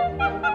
Ha ha ha!